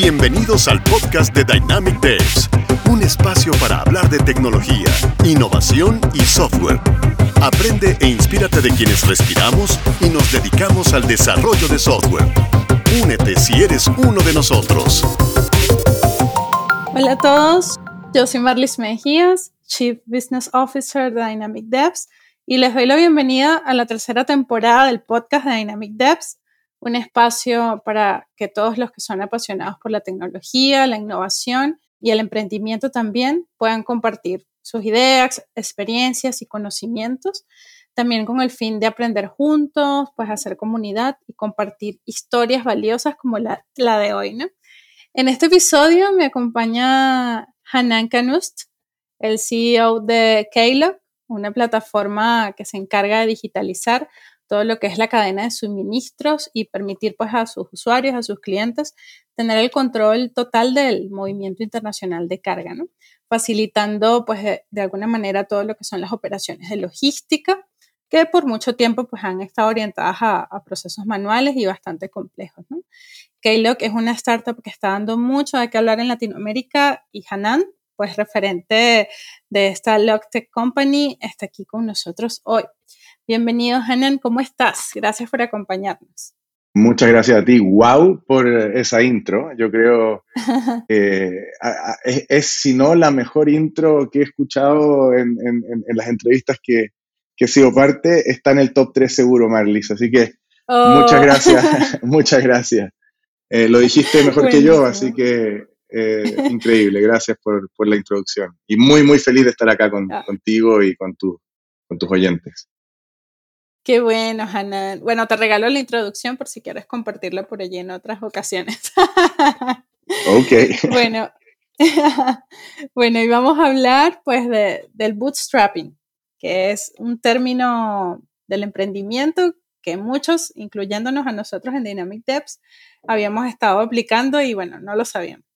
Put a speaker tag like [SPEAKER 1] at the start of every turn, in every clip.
[SPEAKER 1] Bienvenidos al podcast de Dynamic Devs, un espacio para hablar de tecnología, innovación y software. Aprende e inspírate de quienes respiramos y nos dedicamos al desarrollo de software. Únete si eres uno de nosotros.
[SPEAKER 2] Hola a todos, yo soy Marlis Mejías, Chief Business Officer de Dynamic Devs, y les doy la bienvenida a la tercera temporada del podcast de Dynamic Devs, un espacio para que todos los que son apasionados por la tecnología, la innovación y el emprendimiento también puedan compartir sus ideas, experiencias y conocimientos, también con el fin de aprender juntos, pues hacer comunidad y compartir historias valiosas como la, de hoy, ¿no? En este episodio me acompaña Hanan Kanust, el CEO de Keylog, una plataforma que se encarga de digitalizar todo lo que es la cadena de suministros y permitir pues a sus usuarios, a sus clientes, tener el control total del movimiento internacional de carga, facilitando pues de, alguna manera todo lo que son las operaciones de logística que por mucho tiempo pues han estado orientadas a, procesos manuales y bastante complejos. ¿no? Es una startup que está dando mucho de qué hablar en Latinoamérica y Hanan, pues referente de esta Logtech Company, está aquí con nosotros hoy. Bienvenido, Hanan, ¿cómo estás? Gracias por acompañarnos.
[SPEAKER 3] Muchas gracias a ti. Wow por esa intro. Yo creo que es, si no, la mejor intro que he escuchado en, las entrevistas que, he sido parte. Está en el top 3 seguro, Marlis. Así que muchas oh. gracias. muchas gracias. Eh, lo dijiste mejor que yo, así que eh, increíble. Gracias por, la introducción. Y muy, muy feliz de estar acá ah. contigo y con, con tus oyentes.
[SPEAKER 2] Qué bueno, Hanan. Bueno, te regalo la introducción por si quieres compartirla por allí en otras ocasiones.
[SPEAKER 3] ok.
[SPEAKER 2] Bueno, bueno, y vamos a hablar pues del bootstrapping, que es un término del emprendimiento que muchos, incluyéndonos a nosotros en Dynamic Devs, habíamos estado aplicando y bueno, no lo sabíamos.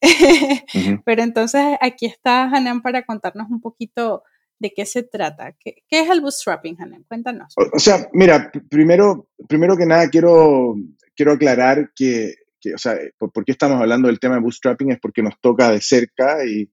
[SPEAKER 2] Pero entonces aquí está Hanan para contarnos un poquito ¿De qué se trata? ¿Qué, es el bootstrapping, Hanan? Cuéntanos.
[SPEAKER 3] O, sea, mira, primero, primero que nada quiero, quiero aclarar que, o sea, por, qué estamos hablando del tema de bootstrapping es porque nos toca de cerca y,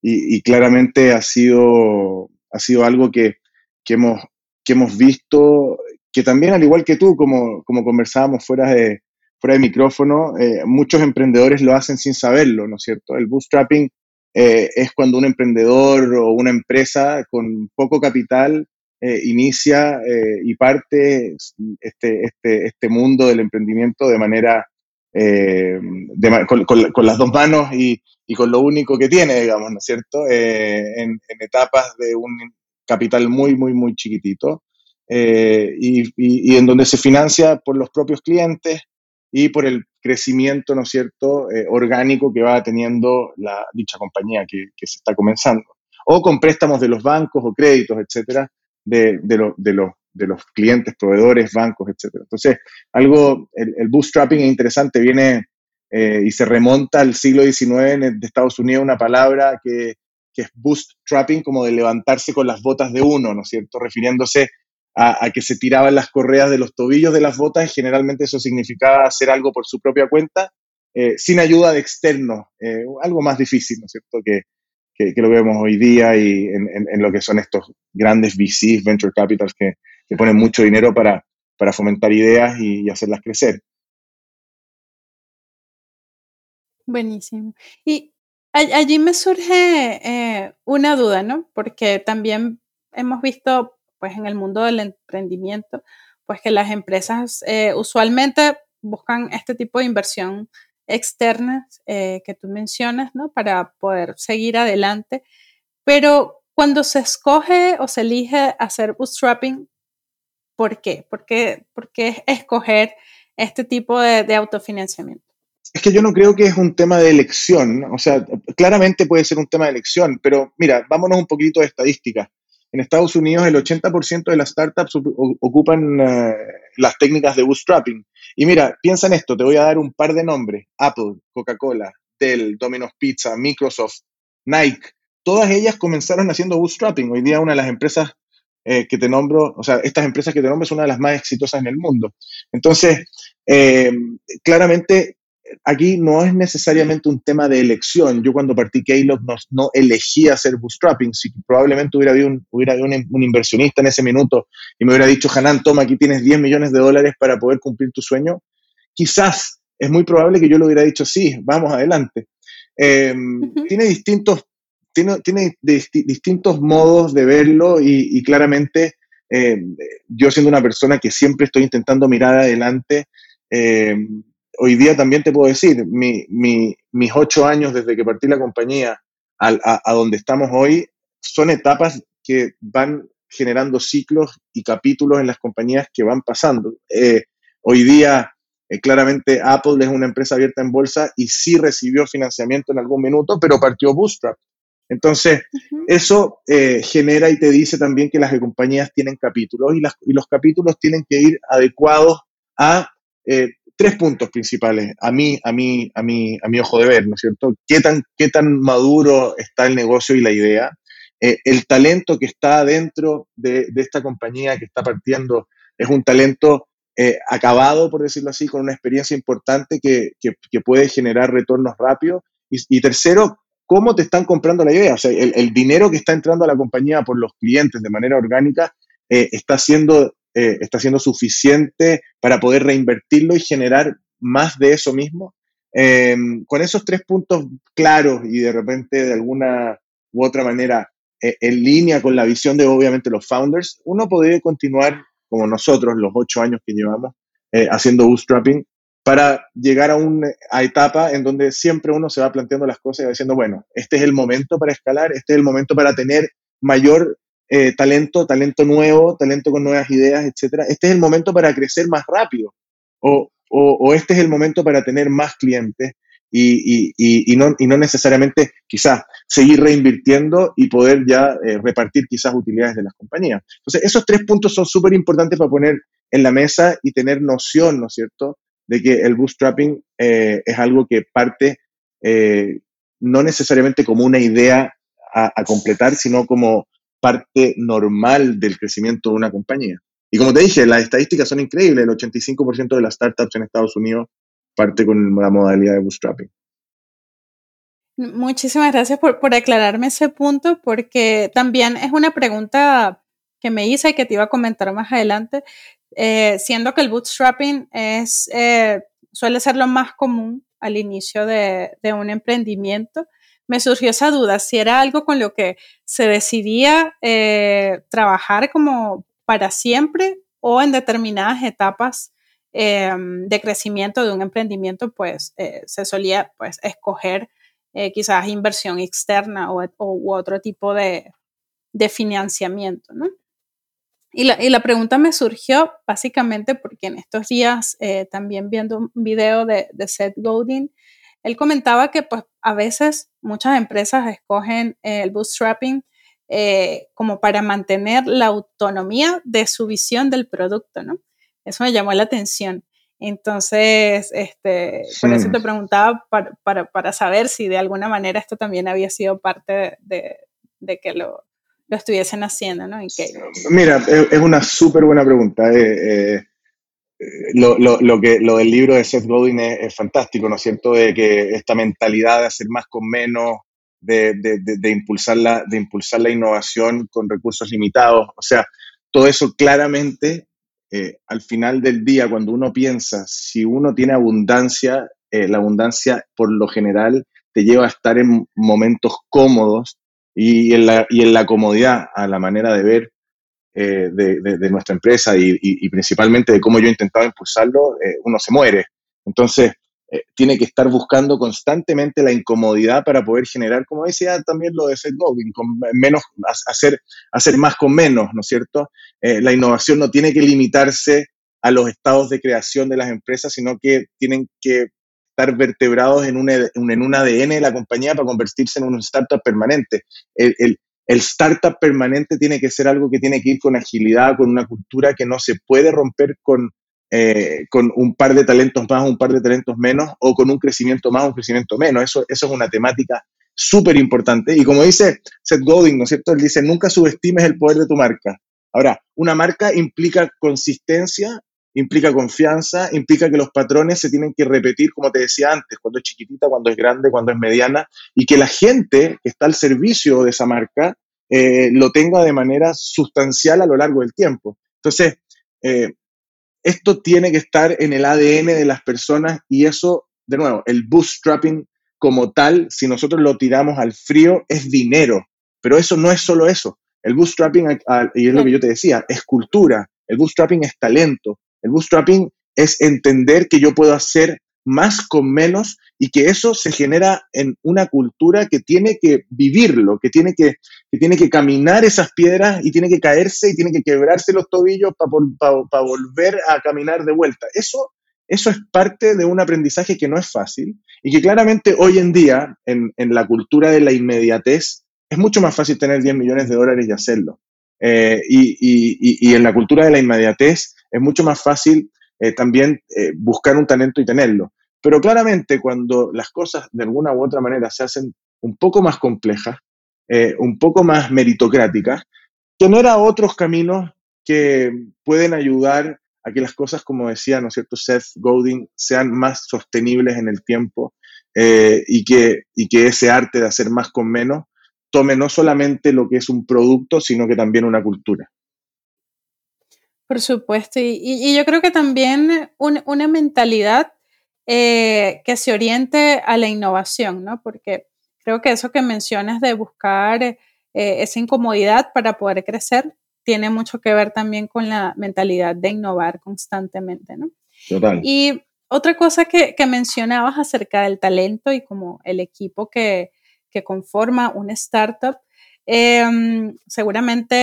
[SPEAKER 3] y, claramente ha sido, ha sido algo que, que, hemos, que hemos visto, que también al igual que tú, como, como conversábamos fuera de, fuera de micrófono, eh, muchos emprendedores lo hacen sin saberlo, ¿no es cierto? El bootstrapping eh, es cuando un emprendedor o una empresa con poco capital eh, inicia eh, y parte este, este, este, mundo del emprendimiento de manera, con, las dos manos y, con lo único que tiene, digamos, ¿no es cierto? En, etapas de un capital muy, muy, muy chiquitito y en donde se financia por los propios clientes y por el crecimiento, ¿no es cierto?, eh, orgánico que va teniendo la, dicha compañía que, se está comenzando. O con préstamos de los bancos o créditos, etcétera, de, de, de, los, de los clientes, proveedores, bancos, etcétera. Entonces, algo, el, bootstrapping es interesante, viene eh, y se remonta al siglo XIX de Estados Unidos, una palabra que, que es bootstrapping, como de levantarse con las botas de uno, ¿no es cierto?, refiriéndose a, que se tiraban las correas de los tobillos de las botas, generalmente eso significaba hacer algo por su propia cuenta, eh, sin ayuda de externos, eh, algo más difícil, ¿no es cierto?, que, que, lo vemos hoy día y en, lo que son estos grandes VCs, venture capitals, que, que ponen mucho dinero para, para fomentar ideas y, hacerlas crecer.
[SPEAKER 2] Buenísimo. Y allí me surge eh, una duda, ¿no? Porque también hemos visto pues en el mundo del emprendimiento, pues que las empresas eh, usualmente buscan este tipo de inversión externa eh, que tú mencionas, ¿no? Para poder seguir adelante. Pero cuando se escoge o se elige hacer bootstrapping, ¿por qué? ¿Por qué, por qué escoger este tipo de, de autofinanciamiento?
[SPEAKER 3] Es que yo no creo que es un tema de elección, o sea, claramente puede ser un tema de elección, pero mira, vámonos un poquito de estadística. En Estados Unidos el 80% de las startups ocupan eh, las técnicas de bootstrapping. Y mira, piensa en esto, te voy a dar un par de nombres. Apple, Coca-Cola, Dell, Domino's Pizza, Microsoft, Nike. Todas ellas comenzaron haciendo bootstrapping. Hoy día una de las empresas eh, que te nombro, o sea, estas empresas que te nombro es una de las más exitosas en el mundo. Entonces, eh, claramente aquí no es necesariamente un tema de elección. Yo cuando partí Keylog no, no elegí hacer bootstrapping. Si probablemente hubiera habido, un, hubiera un, inversionista en ese minuto y me hubiera dicho, Hanan, toma, aquí tienes 10 millones de dólares para poder cumplir tu sueño, quizás es muy probable que yo le hubiera dicho, sí, vamos adelante. Em, tiene distintos, tiene, tiene distintos modos de verlo y, claramente em, yo siendo una persona que siempre estoy intentando mirar adelante, em, hoy día también te puedo decir, mis ocho años desde que partí la compañía a, donde estamos hoy son etapas que van generando ciclos y capítulos en las compañías que van pasando. Eh, hoy día, eh, claramente, Apple es una empresa abierta en bolsa y sí recibió financiamiento en algún minuto, pero partió Bootstrap. Entonces, eso eh, genera y te dice también que las compañías tienen capítulos y, las, y los capítulos tienen que ir adecuados a tres puntos principales a mí, a mí, a mí, a mi ojo de ver, ¿no es cierto? ¿Qué tan, qué tan maduro está el negocio y la idea? Eh, el talento que está dentro de, esta compañía que está partiendo es un talento eh, acabado, por decirlo así, con una experiencia importante que, puede generar retornos rápidos. Y, tercero, ¿cómo te están comprando la idea? O sea, el, dinero que está entrando a la compañía por los clientes de manera orgánica eh, está siendo eh, está siendo suficiente para poder reinvertirlo y generar más de eso mismo. Em, con esos tres puntos claros y de repente de alguna u otra manera eh, en línea con la visión de obviamente los founders, uno podría continuar como nosotros los ocho años que llevamos eh, haciendo bootstrapping para llegar a una etapa en donde siempre uno se va planteando las cosas y diciendo, bueno, este es el momento para escalar, este es el momento para tener mayor eh, talento, talento nuevo, talento con nuevas ideas, etcétera. Este es el momento para crecer más rápido o, o, este es el momento para tener más clientes y, y, y, no, y no, necesariamente quizás seguir reinvirtiendo y poder ya eh, repartir quizás utilidades de las compañías. Entonces, esos tres puntos son súper importantes para poner en la mesa y tener noción, ¿no es cierto?, de que el bootstrapping eh, es algo que parte no necesariamente como una idea a completar, sino como parte normal del crecimiento de una compañía. Y como te dije, las estadísticas son increíbles. El 85% de las startups en Estados Unidos parte con la modalidad de bootstrapping.
[SPEAKER 2] Muchísimas gracias por, aclararme ese punto, porque también es una pregunta que me hice y que te iba a comentar más adelante, eh, siendo que el bootstrapping es, eh, suele ser lo más común al inicio de un emprendimiento me surgió esa duda, si era algo con lo que se decidía eh, trabajar como para siempre o en determinadas etapas em, de crecimiento de un emprendimiento, pues eh, se solía pues escoger eh, quizás inversión externa o, otro tipo de, financiamiento, ¿no? Y la, pregunta me surgió básicamente porque en estos días, también viendo un video de, de Seth Godin, él comentaba que pues a veces muchas empresas escogen el bootstrapping eh, como para mantener la autonomía de su visión del producto, ¿no? Eso me llamó la atención. Entonces, este, por eso te preguntaba para, saber si de alguna manera esto también había sido parte de, que lo, estuviesen haciendo, ¿no?
[SPEAKER 3] Mira, es, una súper buena pregunta. Eh, eh, lo, lo, que, lo del libro de Seth Godin es, fantástico, ¿no es cierto? De que esta mentalidad de hacer más con menos, de, de, de, impulsar la, de impulsar la innovación con recursos limitados, o sea, todo eso claramente, eh, al final del día, cuando uno piensa, si uno tiene abundancia, eh, la abundancia por lo general te lleva a estar en momentos cómodos y en la, y en la comodidad, a la manera de ver, eh, de, nuestra empresa y, principalmente de cómo yo he intentado impulsarlo, eh, uno se muere. Entonces, eh, tiene que estar buscando constantemente la incomodidad para poder generar, como decía también lo de Seth Godin, con menos, hacer, hacer más con menos, ¿no es cierto? la innovación no tiene que limitarse a los estados de creación de las empresas, sino que tienen que estar vertebrados en un, en un ADN de la compañía para convertirse en un startup permanente. El, el startup permanente tiene que ser algo que tiene que ir con agilidad, con una cultura que no se puede romper con, eh, con un par de talentos más, un par de talentos menos, o con un crecimiento más, un crecimiento menos. Eso, eso es una temática súper importante. Y como dice Seth Godin, ¿no es cierto? Él dice, nunca subestimes el poder de tu marca. Ahora, una marca implica consistencia implica confianza, implica que los patrones se tienen que repetir, como te decía antes, cuando es chiquitita, cuando es grande, cuando es mediana, y que la gente que está al servicio de esa marca eh, lo tenga de manera sustancial a lo largo del tiempo. Entonces, eh, esto tiene que estar en el ADN de las personas y eso, de nuevo, el bootstrapping como tal, si nosotros lo tiramos al frío, es dinero. Pero eso no es solo eso. El bootstrapping, y es lo que yo te decía, es cultura. El bootstrapping es talento. El bootstrapping es entender que yo puedo hacer más con menos y que eso se genera en una cultura que tiene que vivirlo, que tiene que, tiene que caminar esas piedras y tiene que caerse y tiene que quebrarse los tobillos para volver a caminar de vuelta. Eso, eso es parte de un aprendizaje que no es fácil y que claramente hoy en día, en, la cultura de la inmediatez, es mucho más fácil tener 10 millones de dólares y hacerlo. Eh, y, en la cultura de la inmediatez es mucho más fácil eh, también eh, buscar un talento y tenerlo. Pero claramente cuando las cosas de alguna u otra manera se hacen un poco más complejas, eh, un poco más meritocráticas, genera otros caminos que pueden ayudar a que las cosas, como decía, ¿no es cierto?, Seth Godin, sean más sostenibles en el tiempo y, que, y que ese arte de hacer más con menos tome no solamente lo que es un producto, sino que también una cultura.
[SPEAKER 2] Por supuesto, y, yo creo que también una mentalidad eh, que se oriente a la innovación, ¿no? Porque creo que eso que mencionas de buscar eh, esa incomodidad para poder crecer tiene mucho que ver también con la mentalidad de innovar constantemente, ¿no? Total. Y otra cosa que, mencionabas acerca del talento y como el equipo que, conforma una startup, em, seguramente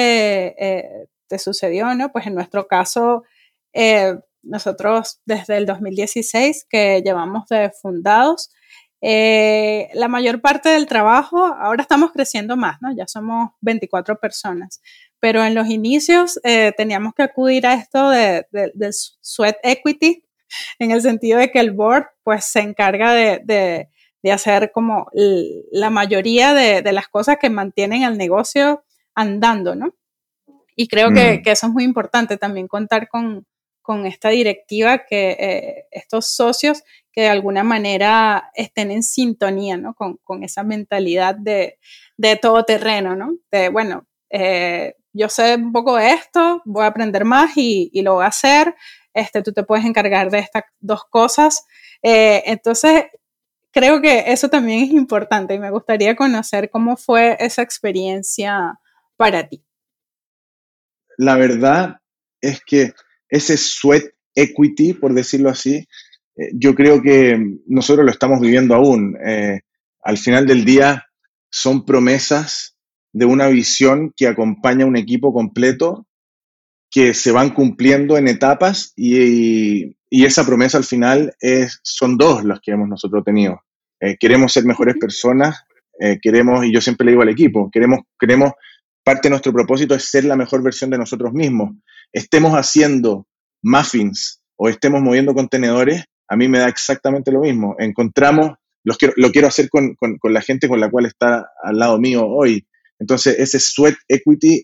[SPEAKER 2] eh, te sucedió, ¿no? Pues en nuestro caso, nosotros desde el 2016 que llevamos de fundados, eh, la mayor parte del trabajo, ahora estamos creciendo más, ¿no? Ya somos 24 personas, pero en los inicios eh, teníamos que acudir a esto de, sweat equity, en el sentido de que el board pues se encarga de, hacer como la mayoría de, las cosas que mantienen el negocio andando, ¿no? Y creo que, mm. que, eso es muy importante también contar con, con esta directiva, que eh, estos socios que de alguna manera estén en sintonía ¿no? con, con, esa mentalidad de, de todoterreno, ¿no? De, bueno, eh, yo sé un poco de esto, voy a aprender más y, y, lo voy a hacer, este, tú te puedes encargar de estas dos cosas. Eh, entonces, creo que eso también es importante y me gustaría conocer cómo fue esa experiencia para ti.
[SPEAKER 3] La verdad es que ese sweat equity, por decirlo así, eh, yo creo que nosotros lo estamos viviendo aún. Eh, al final del día son promesas de una visión que acompaña a un equipo completo que se van cumpliendo en etapas y, esa promesa al final es, son dos las que hemos nosotros tenido. Eh, queremos ser mejores personas, queremos, y yo siempre le digo al equipo, queremos, queremos, parte de nuestro propósito es ser la mejor versión de nosotros mismos estemos haciendo muffins o estemos moviendo contenedores, a mí me da exactamente lo mismo. Encontramos, lo quiero, lo quiero hacer con, la gente con la cual está al lado mío hoy. Entonces, ese sweat equity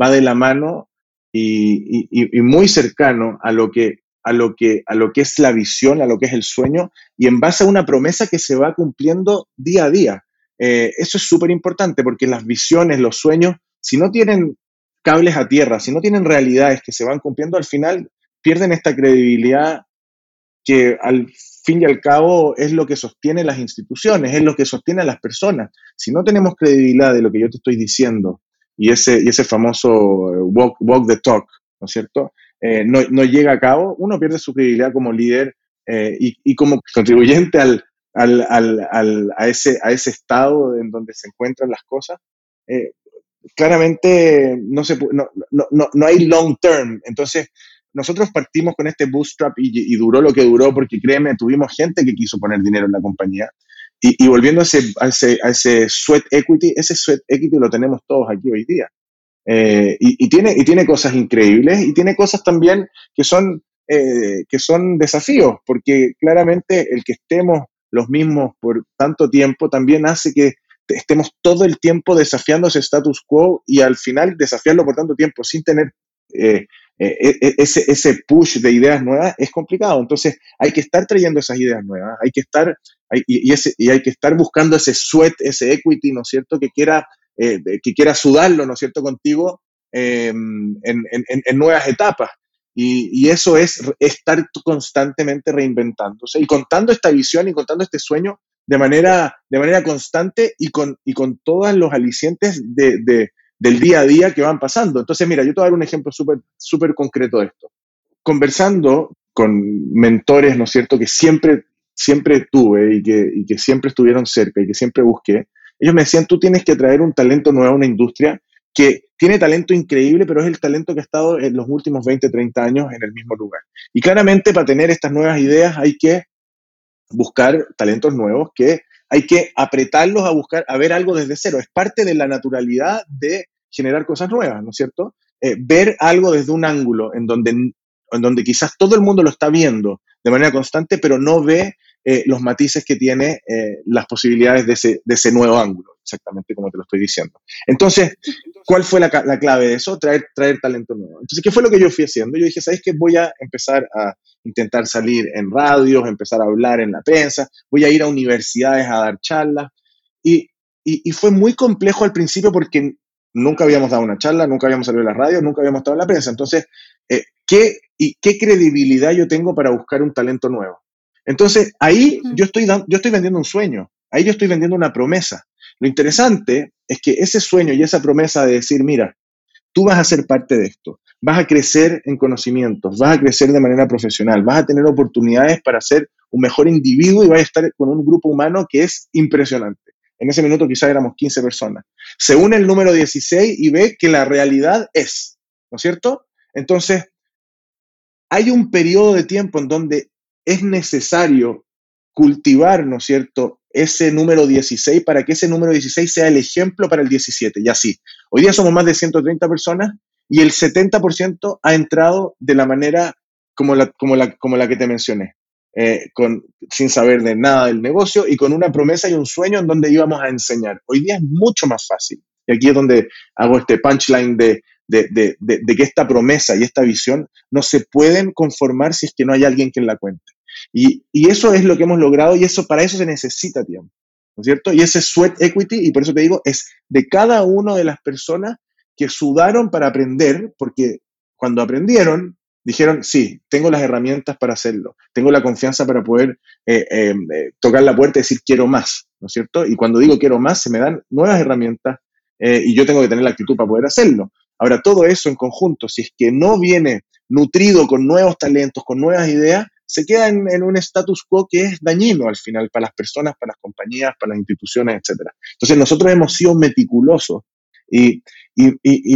[SPEAKER 3] va de la mano y, muy cercano a lo, que, a, lo que, a lo que es la visión, a lo que es el sueño, y en base a una promesa que se va cumpliendo día a día. Eh, eso es súper importante porque las visiones, los sueños, si no tienen cables a tierra, si no tienen realidades que se van cumpliendo, al final pierden esta credibilidad que al fin y al cabo es lo que sostiene las instituciones, es lo que sostiene a las personas. Si no tenemos credibilidad de lo que yo te estoy diciendo y ese, y ese famoso eh, walk, walk the talk, ¿no es cierto? Eh, no, llega a cabo, uno pierde su credibilidad como líder y, como contribuyente al, a, ese, a ese estado en donde se encuentran las cosas claramente no, se, no, no, no, hay long term. Entonces, nosotros partimos con este bootstrap y, duró lo que duró porque créeme, tuvimos gente que quiso poner dinero en la compañía. Y, volviendo a ese, a ese, a, ese, sweat equity, ese sweat equity lo tenemos todos aquí hoy día. Eh, y, tiene, y tiene cosas increíbles y tiene cosas también que son, eh, que son desafíos, porque claramente el que estemos los mismos por tanto tiempo también hace que estemos todo el tiempo desafiando ese status quo y al final desafiarlo por tanto tiempo sin tener eh, eh, e, e, ese, ese push de ideas nuevas es complicado. Entonces hay que estar trayendo esas ideas nuevas, hay que estar, y, ese, y hay que estar buscando ese sweat, ese equity, ¿no es cierto?, que quiera, eh, que quiera sudarlo, ¿no es cierto?, contigo em, en, en, nuevas etapas. Y, eso es estar constantemente reinventándose y contando esta visión y contando este sueño de manera, de manera constante y con, y con todos los alicientes de, de, del día a día que van pasando. Entonces, mira, yo te voy a dar un ejemplo súper súper concreto de esto. Conversando con mentores, ¿no es cierto?, que siempre, siempre tuve y que, y que siempre estuvieron cerca y que siempre busqué, ellos me decían, tú tienes que traer un talento nuevo a una industria que tiene talento increíble, pero es el talento que ha estado en los últimos 20, 30 años en el mismo lugar. Y claramente para tener estas nuevas ideas hay que buscar talentos nuevos que hay que apretarlos a buscar, a ver algo desde cero. Es parte de la naturalidad de generar cosas nuevas, ¿no es cierto? Eh, ver algo desde un ángulo en donde, en donde quizás todo el mundo lo está viendo de manera constante, pero no ve eh, los matices que tiene eh, las posibilidades de ese, de ese, nuevo ángulo, exactamente como te lo estoy diciendo. Entonces, ¿cuál fue la, la, clave de eso? Traer, traer talento nuevo. Entonces, ¿qué fue lo que yo fui haciendo? Yo dije, ¿sabes qué? Voy a empezar a intentar salir en radios, empezar a hablar en la prensa, voy a ir a universidades a dar charlas. Y, y, fue muy complejo al principio porque nunca habíamos dado una charla, nunca habíamos salido en la radio, nunca habíamos estado en la prensa. Entonces, eh, ¿qué, y ¿qué credibilidad yo tengo para buscar un talento nuevo? Entonces, ahí yo estoy, yo estoy vendiendo un sueño, ahí yo estoy vendiendo una promesa. Lo interesante es que ese sueño y esa promesa de decir, mira, tú vas a ser parte de esto, vas a crecer en conocimientos, vas a crecer de manera profesional, vas a tener oportunidades para ser un mejor individuo y vas a estar con un grupo humano que es impresionante. En ese minuto quizás éramos 15 personas. Se une el número 16 y ve que la realidad es, ¿no es cierto? Entonces, hay un periodo de tiempo en donde es necesario cultivar, ¿no es cierto?, ese número 16 para que ese número 16 sea el ejemplo para el 17. Y así, hoy día somos más de 130 personas y el 70% ha entrado de la manera como la, como la, como la que te mencioné, eh, con, sin saber de nada del negocio y con una promesa y un sueño en donde íbamos a enseñar. Hoy día es mucho más fácil. Y aquí es donde hago este punchline de, de, de, de, que esta promesa y esta visión no se pueden conformar si es que no hay alguien que la cuente. Y, eso es lo que hemos logrado y eso para eso se necesita tiempo, ¿no es cierto? Y ese sweat equity, y por eso te digo, es de cada una de las personas que sudaron para aprender, porque cuando aprendieron, dijeron, sí, tengo las herramientas para hacerlo, tengo la confianza para poder eh, eh, eh, tocar la puerta y decir, quiero más, ¿no es cierto? Y cuando digo quiero más, se me dan nuevas herramientas y yo tengo que tener la actitud para poder hacerlo. Ahora, todo eso en conjunto, si es que no viene nutrido con nuevos talentos, con nuevas ideas, se queda en, un status quo que es dañino al final para las personas, para las compañías, para las instituciones, etc. Entonces nosotros hemos sido meticulosos y,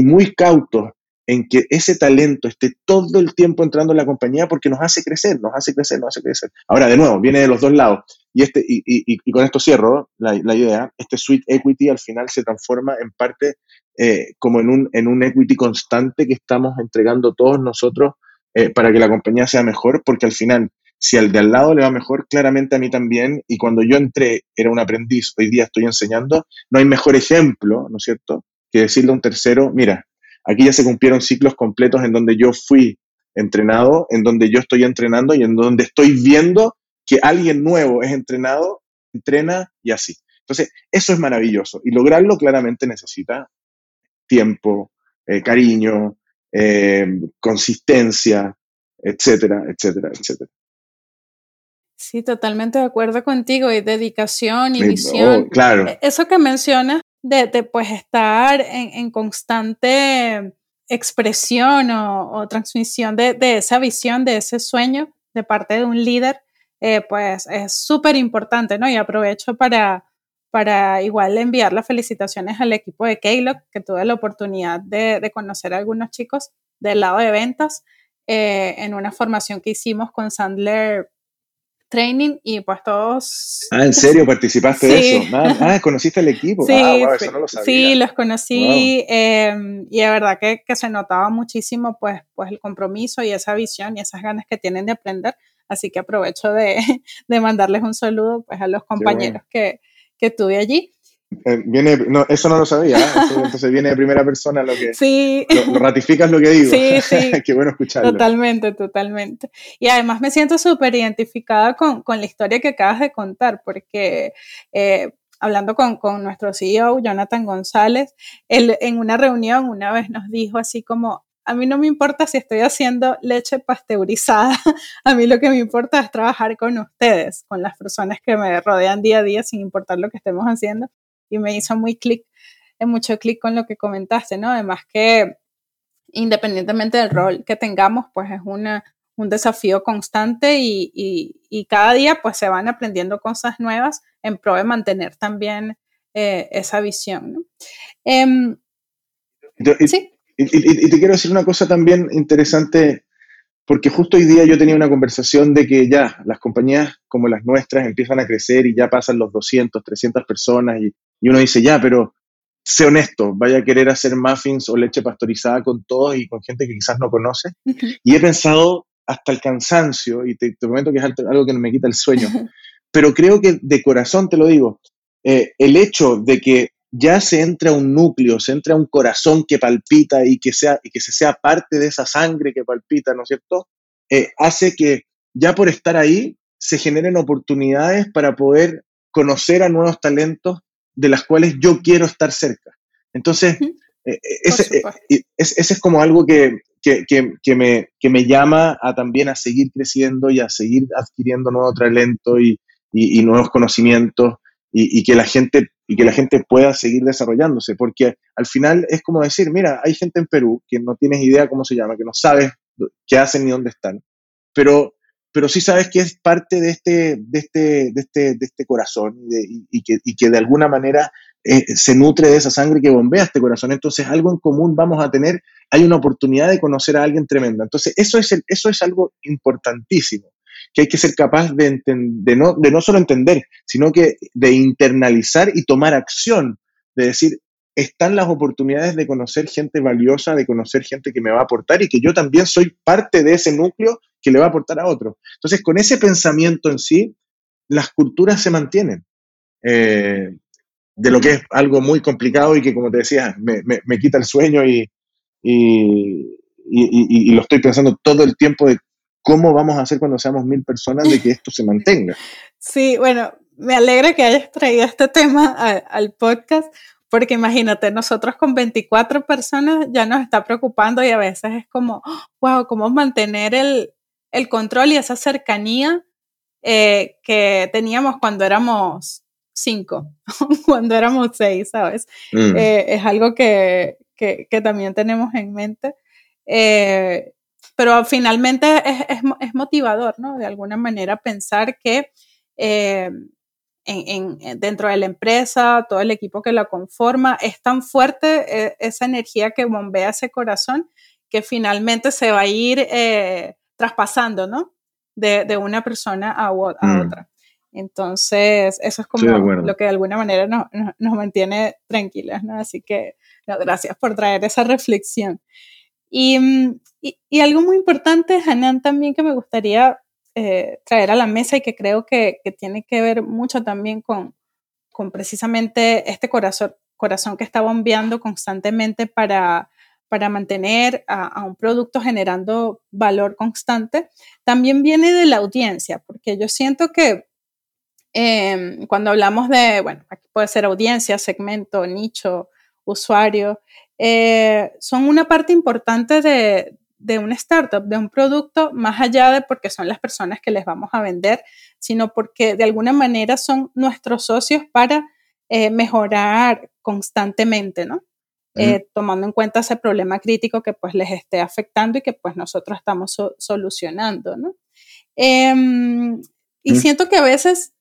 [SPEAKER 3] muy cautos en que ese talento esté todo el tiempo entrando en la compañía porque nos hace crecer, nos hace crecer, nos hace crecer. Ahora, de nuevo, viene de los dos lados. Y, este, y, y con esto cierro la, idea. Este sweet equity al final se transforma en parte eh, como en un, en un equity constante que estamos entregando todos nosotros eh, para que la compañía sea mejor, porque al final, si al de al lado le va mejor, claramente a mí también, y cuando yo entré era un aprendiz, hoy día estoy enseñando, no hay mejor ejemplo, ¿no es cierto?, que decirle a un tercero, mira, aquí ya se cumplieron ciclos completos en donde yo fui entrenado, en donde yo estoy entrenando y en donde estoy viendo que alguien nuevo es entrenado, entrena y así. Entonces, eso es maravilloso y lograrlo claramente necesita tiempo, eh, cariño, eh, consistencia, etcétera, etcétera, etcétera.
[SPEAKER 2] Sí, totalmente de acuerdo contigo, y dedicación y visión.
[SPEAKER 3] Oh, claro.
[SPEAKER 2] E-, eso que mencionas de, pues estar en, constante expresión o, transmisión de, esa visión, de ese sueño de parte de un líder, eh, pues es súper importante, ¿no? Y aprovecho para, para igual enviar las felicitaciones al equipo de Keylog, que tuve la oportunidad de, conocer a algunos chicos del lado de ventas eh, en una formación que hicimos con Sandler training y pues todos...
[SPEAKER 3] Ah, ¿en serio participaste de eso? Ah, ah, ¿conociste al equipo?
[SPEAKER 2] Sí, ah, eso no lo sabía. sí los conocí em, y de verdad que, que, se notaba muchísimo pues, pues el compromiso y esa visión y esas ganas que tienen de aprender. Así que aprovecho de, de mandarles un saludo pues a los compañeros que, que tuve allí.
[SPEAKER 3] Eh, viene, no, eso no lo sabía, ¿eh? entonces viene de primera persona lo que
[SPEAKER 2] sí.
[SPEAKER 3] lo, ratificas lo que digo.
[SPEAKER 2] Sí, sí.
[SPEAKER 3] Qué bueno escucharlo.
[SPEAKER 2] Totalmente, totalmente. Y además me siento súper identificada con, con, la historia que acabas de contar, porque eh, hablando con, con, nuestro CEO, Jonathan González, él en una reunión una vez nos dijo así como, a mí no me importa si estoy haciendo leche pasteurizada, a mí lo que me importa es trabajar con ustedes, con las personas que me rodean día a día, sin importar lo que estemos haciendo. Y me hizo muy clic, eh, mucho clic con lo que comentaste, ¿no? Además que independientemente del rol que tengamos, pues es una, un desafío constante y, y, cada día pues se van aprendiendo cosas nuevas en pro de mantener también eh, esa visión, ¿no?
[SPEAKER 3] Em, sí. Y, te quiero decir una cosa también interesante, porque justo hoy día yo tenía una conversación de que ya las compañías como las nuestras empiezan a crecer y ya pasan los 200, 300 personas y, uno dice, ya, pero sé honesto, vaya a querer hacer muffins o leche pastorizada con todos y con gente que quizás no conoce. Y he pensado hasta el cansancio, y te, prometo que es algo que no me quita el sueño, pero creo que de corazón te lo digo, eh, el hecho de que ya se entra un núcleo, se entra un corazón que palpita y que, sea, y que se sea parte de esa sangre que palpita, ¿no es cierto? Eh, hace que ya por estar ahí se generen oportunidades para poder conocer a nuevos talentos de las cuales yo quiero estar cerca. Entonces, eh, ese, es como algo que, que, me, que me llama a también a seguir creciendo y a seguir adquiriendo nuevo talento y, y, y nuevos conocimientos y, que la gente y que la gente pueda seguir desarrollándose, porque al final es como decir, mira, hay gente en Perú que no tienes idea cómo se llama, que no sabes qué hacen ni dónde están, pero, pero sí sabes que es parte de este, de este, de este, de este corazón y, que, y, que, de alguna manera eh, se nutre de esa sangre que bombea este corazón. Entonces, algo en común vamos a tener, hay una oportunidad de conocer a alguien tremenda. Entonces, eso es, eso es algo importantísimo que hay que ser capaz de, no, de no solo entender, sino que de internalizar y tomar acción, de decir, están las oportunidades de conocer gente valiosa, de conocer gente que me va a aportar y que yo también soy parte de ese núcleo que le va a aportar a otro. Entonces, con ese pensamiento en sí, las culturas se mantienen. Eh, de lo que es algo muy complicado y que, como te decía, me, me, quita el sueño y, y, lo estoy pensando todo el tiempo ¿cómo vamos a hacer cuando seamos mil personas de que esto se mantenga?
[SPEAKER 2] Sí, bueno, me alegra que hayas traído este tema al podcast, porque imagínate, nosotros con 24 personas ya nos está preocupando y a veces es como, wow, ¿cómo mantener el, control y esa cercanía eh, que teníamos cuando éramos cinco, cuando éramos seis, ¿sabes? Mm. Eh, es algo que, también tenemos en mente. Eh, pero finalmente es, motivador, ¿no? De alguna manera pensar que eh, en, dentro de la empresa, todo el equipo que la conforma, es tan fuerte eh, esa energía que bombea ese corazón que finalmente se va a ir eh, traspasando, ¿no? De, una persona a, mm. otra. Entonces, eso es como lo que de alguna manera nos, mantiene tranquilas, ¿no? Así que, gracias por traer esa reflexión. Mm, y, algo muy importante, Hanan, también que me gustaría eh, traer a la mesa y que creo que, que, tiene que ver mucho también con, con precisamente este corazón, corazón que está bombeando constantemente para, para mantener a, un producto generando valor constante, también viene de la audiencia, porque yo siento que em, cuando hablamos de, bueno, aquí puede ser audiencia, segmento, nicho, usuario, eh, son una parte importante de, de una startup, de un producto, más allá de porque son las personas que les vamos a vender, sino porque de alguna manera son nuestros socios para eh, mejorar constantemente, ¿no? Eh, tomando en cuenta ese problema crítico que pues les esté afectando y que pues nosotros estamos solucionando, ¿no? Em, y siento que a veces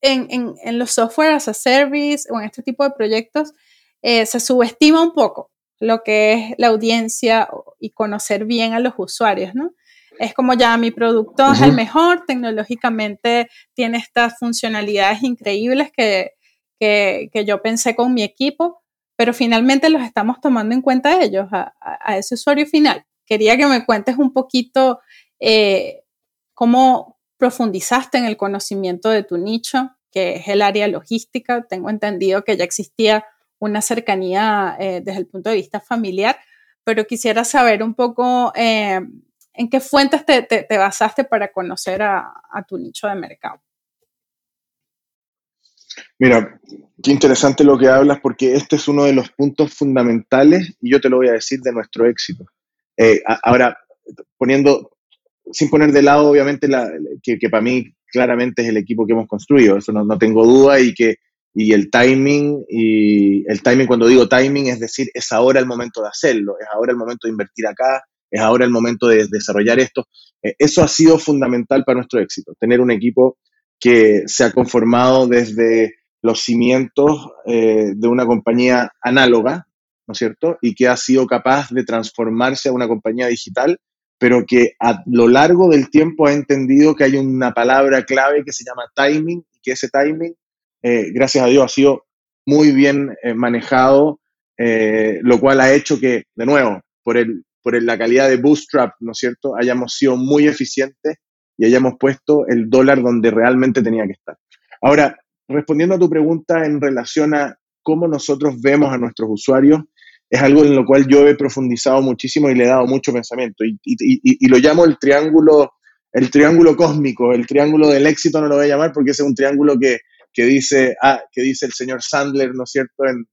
[SPEAKER 2] en, en, en, los software as a service o en este tipo de proyectos se subestima un poco lo que es la audiencia y conocer bien a los usuarios, ¿no? Es como ya mi producto es el mejor, tecnológicamente tiene estas funcionalidades increíbles que, que, yo pensé con mi equipo, pero finalmente los estamos tomando en cuenta ellos, a, ese usuario final. Quería que me cuentes un poquito eh, cómo profundizaste en el conocimiento de tu nicho que es el área logística. Tengo entendido que ya existía una cercanía eh, desde el punto de vista familiar, pero quisiera saber un poco eh, en qué fuentes te, basaste para conocer a, tu nicho de mercado.
[SPEAKER 3] Mira, qué interesante lo que hablas porque este es uno de los puntos fundamentales y yo te lo voy a decir de nuestro éxito. Eh, ahora, poniendo, sin poner de lado obviamente la, que, para mí claramente es el equipo que hemos construido, eso no, no tengo duda y que y el timing, y el timing cuando digo timing es decir, es ahora el momento de hacerlo, es ahora el momento de invertir acá, es ahora el momento de desarrollar esto. Eh, eso ha sido fundamental para nuestro éxito, tener un equipo que se ha conformado desde los cimientos eh, de una compañía análoga, ¿no es cierto? Y que ha sido capaz de transformarse a una compañía digital, pero que a lo largo del tiempo ha entendido que hay una palabra clave que se llama timing, y que ese timing eh, gracias a Dios, ha sido muy bien eh, manejado, eh, lo cual ha hecho que, de nuevo, por, el, por la calidad de Bootstrap, ¿no es cierto?, hayamos sido muy eficientes y hayamos puesto el dólar donde realmente tenía que estar. Ahora, respondiendo a tu pregunta en relación a cómo nosotros vemos a nuestros usuarios, es algo en lo cual yo he profundizado muchísimo y le he dado mucho pensamiento. Y, y, lo llamo el triángulo, el triángulo cósmico, el triángulo del éxito no lo voy a llamar porque es un triángulo que, que dice, ah, que dice el señor Sandler, ¿no es cierto? En,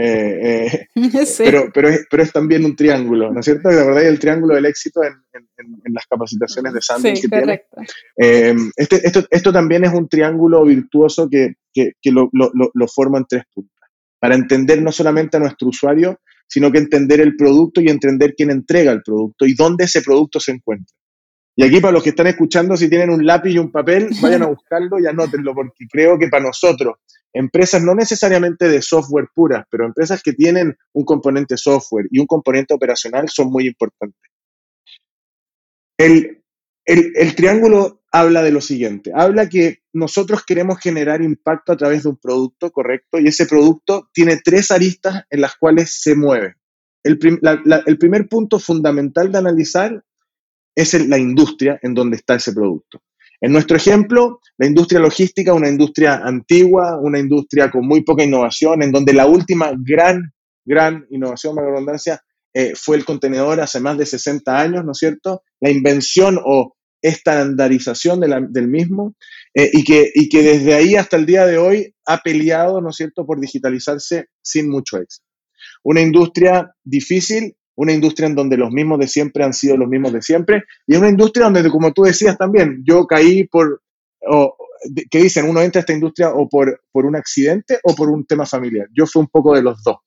[SPEAKER 3] eh, eh, pero, pero, es, pero es también un triángulo, ¿no es cierto? De verdad, el triángulo del éxito en, en, las capacitaciones de Sandler. Sí, correcto. Eh, este, esto, esto, también es un triángulo virtuoso que, que, que lo, lo, lo, forma en tres puntas. Para entender no solamente a nuestro usuario, sino que entender el producto y entender quién entrega el producto y dónde ese producto se encuentra. Y aquí para los que están escuchando, si tienen un lápiz y un papel, vayan a buscarlo y anótenlo, porque creo que para nosotros, empresas no necesariamente de software puras, pero empresas que tienen un componente software y un componente operacional son muy importantes. El, el, triángulo habla de lo siguiente, habla que nosotros queremos generar impacto a través de un producto, correcto, y ese producto tiene tres aristas en las cuales se mueve. El, el primer punto fundamental de analizar es la industria en donde está ese producto. En nuestro ejemplo, la industria logística, una industria antigua, una industria con muy poca innovación, en donde la última gran, gran innovación, la redundancia, eh, fue el contenedor hace más de 60 años, ¿no es cierto? La invención o estandarización del mismo eh, y, que, y que desde ahí hasta el día de hoy ha peleado, ¿no es cierto?, por digitalizarse sin mucho éxito. Una industria difícil, una industria en donde los mismos de siempre han sido los mismos de siempre, y una industria donde, como tú decías también, yo caí por, ¿qué dicen? Uno entra a esta industria o por, por un accidente o por un tema familiar. Yo fui un poco de los dos.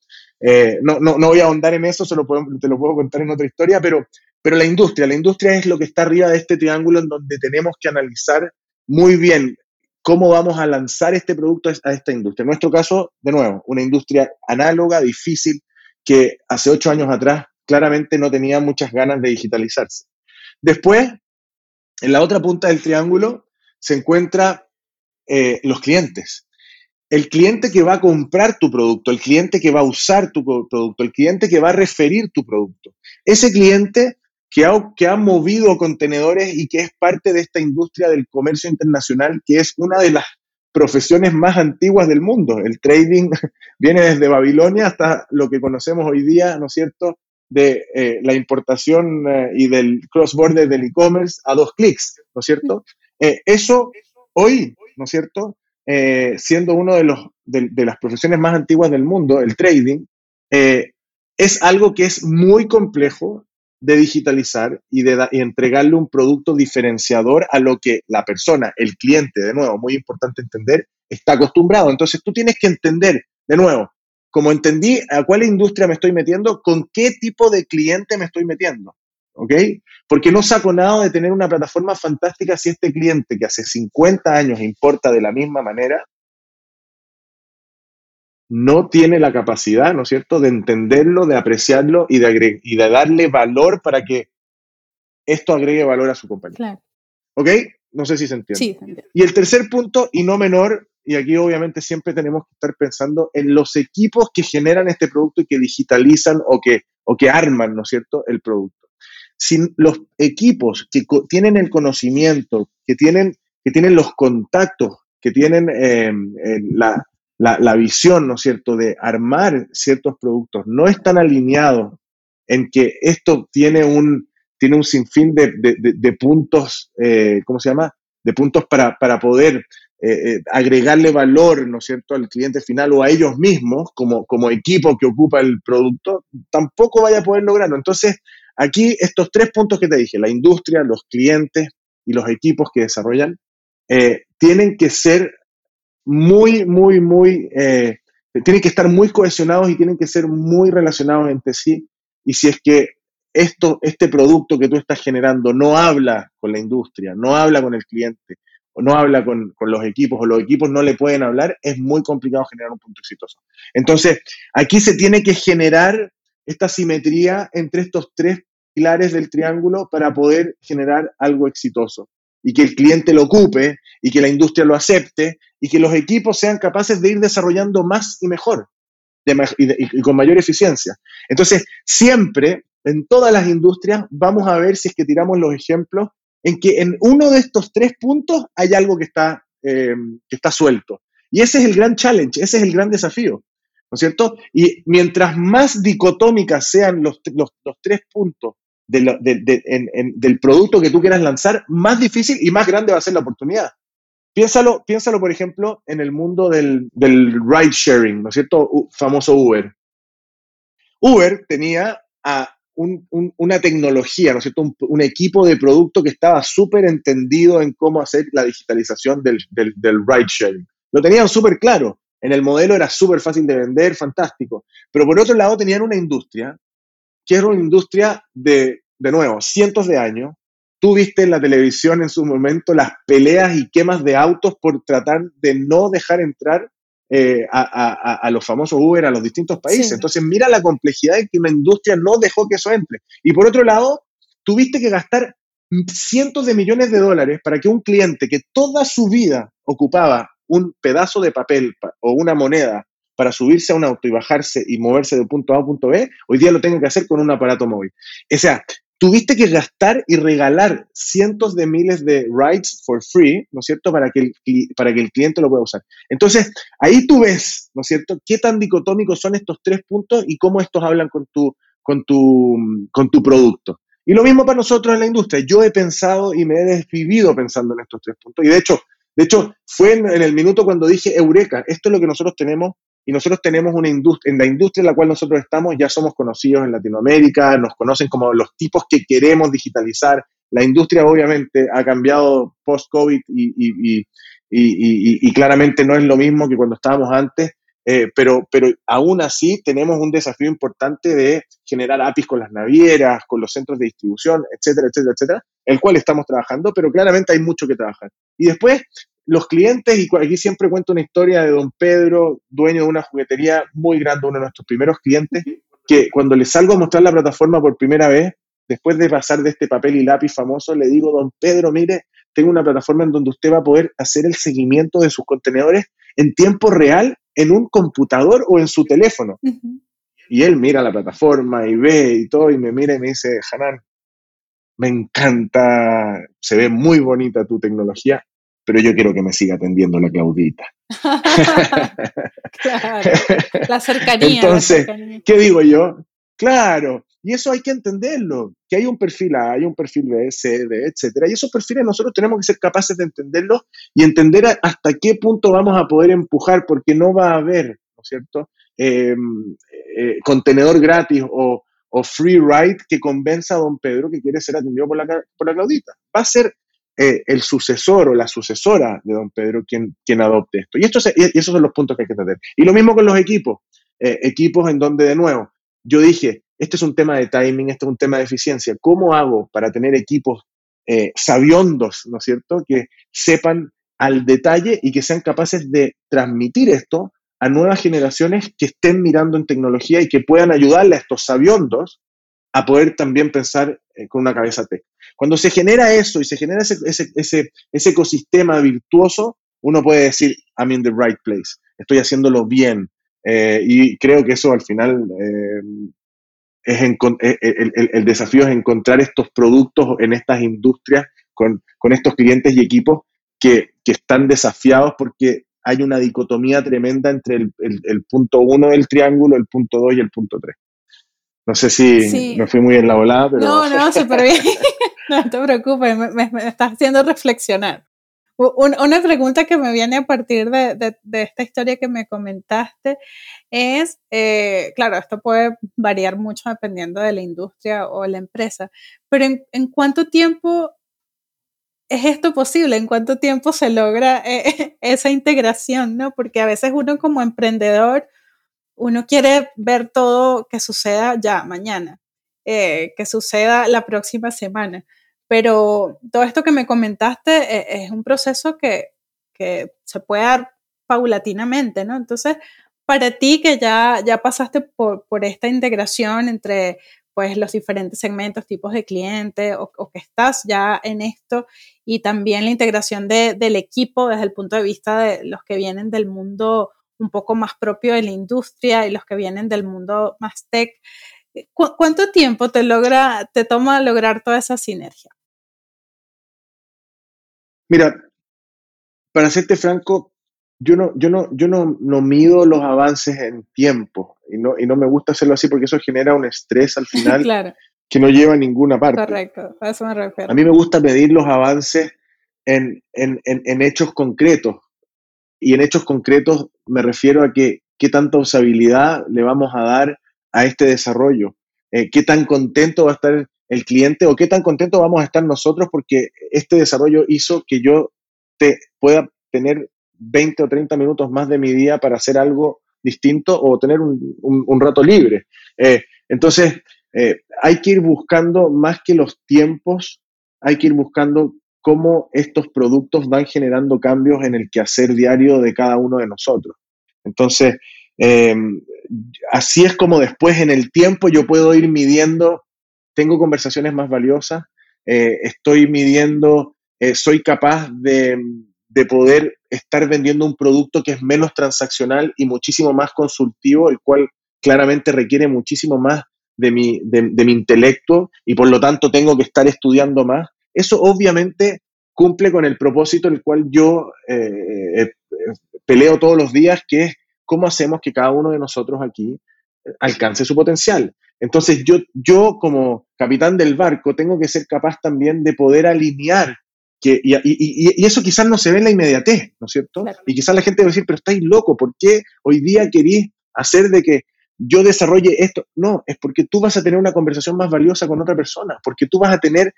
[SPEAKER 3] Eh, no, no, no, voy a ahondar en eso, solo te lo puedo contar en otra historia, pero, pero la industria, la industria es lo que está arriba de este triángulo en donde tenemos que analizar muy bien cómo vamos a lanzar este producto a esta industria. En nuestro caso, de nuevo, una industria análoga, difícil, que hace ocho años atrás claramente no tenía muchas ganas de digitalizarse. Después, en la otra punta del triángulo, se encuentra eh, los clientes. El cliente que va a comprar tu producto, el cliente que va a usar tu producto, el cliente que va a referir tu producto. Ese cliente que ha, que ha movido contenedores y que es parte de esta industria del comercio internacional, que es una de las profesiones más antiguas del mundo. El trading viene desde Babilonia hasta lo que conocemos hoy día, ¿no es cierto? De eh, la importación eh, y del cross-border del e-commerce a dos clics, ¿no es cierto? Eh, eso hoy, ¿no es cierto? siendo uno de, los, de, las profesiones más antiguas del mundo, el trading, es algo que es muy complejo de digitalizar y de y entregarle un producto diferenciador a lo que la persona, el cliente, de nuevo, muy importante entender, está acostumbrado. Entonces tú tienes que entender, de nuevo, como entendí a cuál industria me estoy metiendo, con qué tipo de cliente me estoy metiendo. ¿Ok? Porque no saco nada de tener una plataforma fantástica si este cliente que hace 50 años importa de la misma manera, no tiene la capacidad, ¿no es cierto?, de entenderlo, de apreciarlo y de, y de darle valor para que esto agregue valor a su compañía. Claro. ¿Ok? No sé si se entiende. Sí, Y el tercer punto, y no menor, y aquí obviamente siempre tenemos que estar pensando en los equipos que generan este producto y que digitalizan o que, o que arman, ¿no cierto?, el producto. Sin los equipos que tienen el conocimiento, que tienen, que tienen los contactos que tienen em, la, la, visión, ¿no es cierto?, de armar ciertos productos, no están alineados en que esto tiene un, tiene un sinfín de, de, puntos, eh, ¿cómo se llama? De puntos para, para poder eh, eh, agregarle valor, ¿no es cierto?, al cliente final o a ellos mismos como, como equipo que ocupa el producto, tampoco vaya a poder lograrlo. Entonces, aquí estos tres puntos que te dije, la industria, los clientes y los equipos que desarrollan, eh, tienen que ser muy, muy, muy, tienen que estar muy cohesionados y tienen que ser muy relacionados entre sí. Y si es que esto, este producto que tú estás generando no habla con la industria, no habla con el cliente, o no habla con, los equipos o los equipos no le pueden hablar, es muy complicado generar un punto exitoso. Entonces, aquí se tiene que generar esta simetría entre estos tres pilares del triángulo para poder generar algo exitoso y que el cliente lo ocupe y que la industria lo acepte y que los equipos sean capaces de ir desarrollando más y mejor y con mayor eficiencia. Entonces, siempre en todas las industrias vamos a ver si es que tiramos los ejemplos en que en uno de estos tres puntos hay algo que está, eh, que está suelto. Y ese es el gran challenge, ese es el gran desafío, ¿no es cierto? Y mientras más dicotómicas sean los, los, tres puntos del producto que tú quieras lanzar, más difícil y más grande va a ser la oportunidad. Piénsalo, piénsalo por ejemplo, en el mundo del, del ride sharing, ¿no es cierto? famoso Uber. Uber tenía a una tecnología, ¿no es? Un, equipo de producto que estaba súper entendido en cómo hacer la digitalización del, del, ride sharing. Lo tenían súper claro. En el modelo era súper fácil de vender, fantástico. Pero por otro lado tenían una industria que era una industria de, de nuevo, cientos de años. Tú viste en la televisión en su momento las peleas y quemas de autos por tratar de no dejar entrar eh, a, los famosos Uber a los distintos países. Entonces, mira la complejidad de que una industria no dejó que eso entre. Y por otro lado, tuviste que gastar cientos de millones de dólares para que un cliente que toda su vida ocupaba un pedazo de papel o una moneda para subirse a un auto y bajarse y moverse de punto A a punto B, hoy día lo tenga que hacer con un aparato móvil. O sea, tuviste que gastar y regalar cientos de miles de rides for free, ¿no es cierto?, para que el, para que el cliente lo pueda usar. Entonces, ahí tú ves, ¿no es cierto?, qué tan dicotómicos son estos tres puntos y cómo estos hablan con tu, con tu, con tu producto. Y lo mismo para nosotros en la industria. Yo he pensado y me he desvivido pensando en estos tres puntos. Y de hecho, de hecho, fue en el minuto cuando dije, Eureka, esto es lo que nosotros tenemos y nosotros tenemos una industria, en la industria en la cual nosotros estamos, ya somos conocidos en Latinoamérica, nos conocen como los tipos que queremos digitalizar. La industria obviamente ha cambiado post-COVID y, y, claramente no es lo mismo que cuando estábamos antes, eh, pero, pero aún así tenemos un desafío importante de generar APIs con las navieras, con los centros de distribución, etcétera, etcétera, etcétera, el cual estamos trabajando, pero claramente hay mucho que trabajar. Y después los clientes, y aquí siempre cuento una historia de don Pedro, dueño de una juguetería muy grande, uno de nuestros primeros clientes, que cuando le salgo a mostrar la plataforma por primera vez, después de pasar de este papel y lápiz famoso, le digo, don Pedro, mire, tengo una plataforma en donde usted va a poder hacer el seguimiento de sus contenedores en tiempo real en un computador o en su teléfono. Y él mira la plataforma y ve y todo, y me mira y me dice, Hanan, me encanta, se ve muy bonita tu tecnología, pero yo quiero que me siga atendiendo la Claudita.
[SPEAKER 2] claro, la cercanía.
[SPEAKER 3] Entonces, ¿qué digo yo? Claro, y eso hay que entenderlo, que hay un perfil A, hay un perfil B, C, D, etcétera, y esos perfiles nosotros tenemos que ser capaces de entenderlos y entender hasta qué punto vamos a poder empujar, porque no va a haber, ¿no es cierto?, em, eh, contenedor gratis o, free ride que convenza a don Pedro que quiere ser atendido por la, por la Claudita. Va a ser eh, el sucesor o la sucesora de don Pedro quien, adopte esto. Y, esto y esos son los puntos que hay que tener. Y lo mismo con los equipos. Eh, equipos en donde, de nuevo, yo dije, este es un tema de timing, este es un tema de eficiencia. ¿Cómo hago para tener equipos eh, sabiondos, ¿no es cierto?, que sepan al detalle y que sean capaces de transmitir esto a nuevas generaciones que estén mirando en tecnología y que puedan ayudarle a estos sabiondos a poder también pensar con una cabeza tech. Cuando se genera eso y se genera ese, ese, ese, ecosistema virtuoso, uno puede decir, I'm in the right place, estoy haciéndolo bien. Eh, y creo que eso al final eh, es eh, el, el, desafío es encontrar estos productos en estas industrias con, con estos clientes y equipos que, están desafiados porque hay una dicotomía tremenda entre el, punto uno del triángulo, el punto dos y el punto tres. No sé si me fui muy en la volada, pero...
[SPEAKER 2] No, no, súper bien. no te preocupes, me, me, estás haciendo reflexionar. Una pregunta que me viene a partir de, esta historia que me comentaste es, eh, claro, esto puede variar mucho dependiendo de la industria o la empresa, pero ¿en, cuánto tiempo es esto posible? ¿En cuánto tiempo se logra eh, esa integración? ¿no? Porque a veces uno como emprendedor, uno quiere ver todo que suceda ya mañana, eh, que suceda la próxima semana. Pero todo esto que me comentaste eh, es, un proceso que, se puede dar paulatinamente, ¿no? Entonces, para ti que ya, ya pasaste por, esta integración entre pues los diferentes segmentos, tipos de clientes, o, que estás ya en esto, y también la integración del equipo desde el punto de vista de los que vienen del mundo un poco más propio de la industria y los que vienen del mundo más tech. ¿Cuánto tiempo te logra, te toma lograr toda esa sinergia?
[SPEAKER 3] Mira, para serte franco, yo no, yo no, yo no, no mido los avances en tiempo y no, y no me gusta hacerlo así porque eso genera un estrés al final que no lleva a ninguna parte.
[SPEAKER 2] Correcto, a eso me refiero.
[SPEAKER 3] A mí me gusta medir los avances en, en, en, hechos concretos. Y en hechos concretos me refiero a que qué tanta usabilidad le vamos a dar a este desarrollo, eh, qué tan contento va a estar el cliente o qué tan contento vamos a estar nosotros porque este desarrollo hizo que yo te pueda tener 20 o 30 minutos más de mi día para hacer algo distinto o tener un, rato libre. Eh, entonces, eh, hay que ir buscando más que los tiempos, hay que ir buscando cómo estos productos van generando cambios en el quehacer diario de cada uno de nosotros. Entonces, eh, así es como después en el tiempo yo puedo ir midiendo tengo conversaciones más valiosas, eh, estoy midiendo, eh, soy capaz de, poder estar vendiendo un producto que es menos transaccional y muchísimo más consultivo, el cual claramente requiere muchísimo más de mi, de, mi intelecto y por lo tanto tengo que estar estudiando más. Eso obviamente cumple con el propósito el cual yo eh, peleo todos los días, que es cómo hacemos que cada uno de nosotros aquí alcance su potencial. Entonces yo, yo como capitán del barco tengo que ser capaz también de poder alinear, que, y, eso quizás no se ve en la inmediatez, ¿no es cierto? Y quizás la gente va a decir, pero estáis loco, ¿por qué hoy día queréis hacer de que yo desarrolle esto? No, es porque tú vas a tener una conversación más valiosa con otra persona, porque tú vas a tener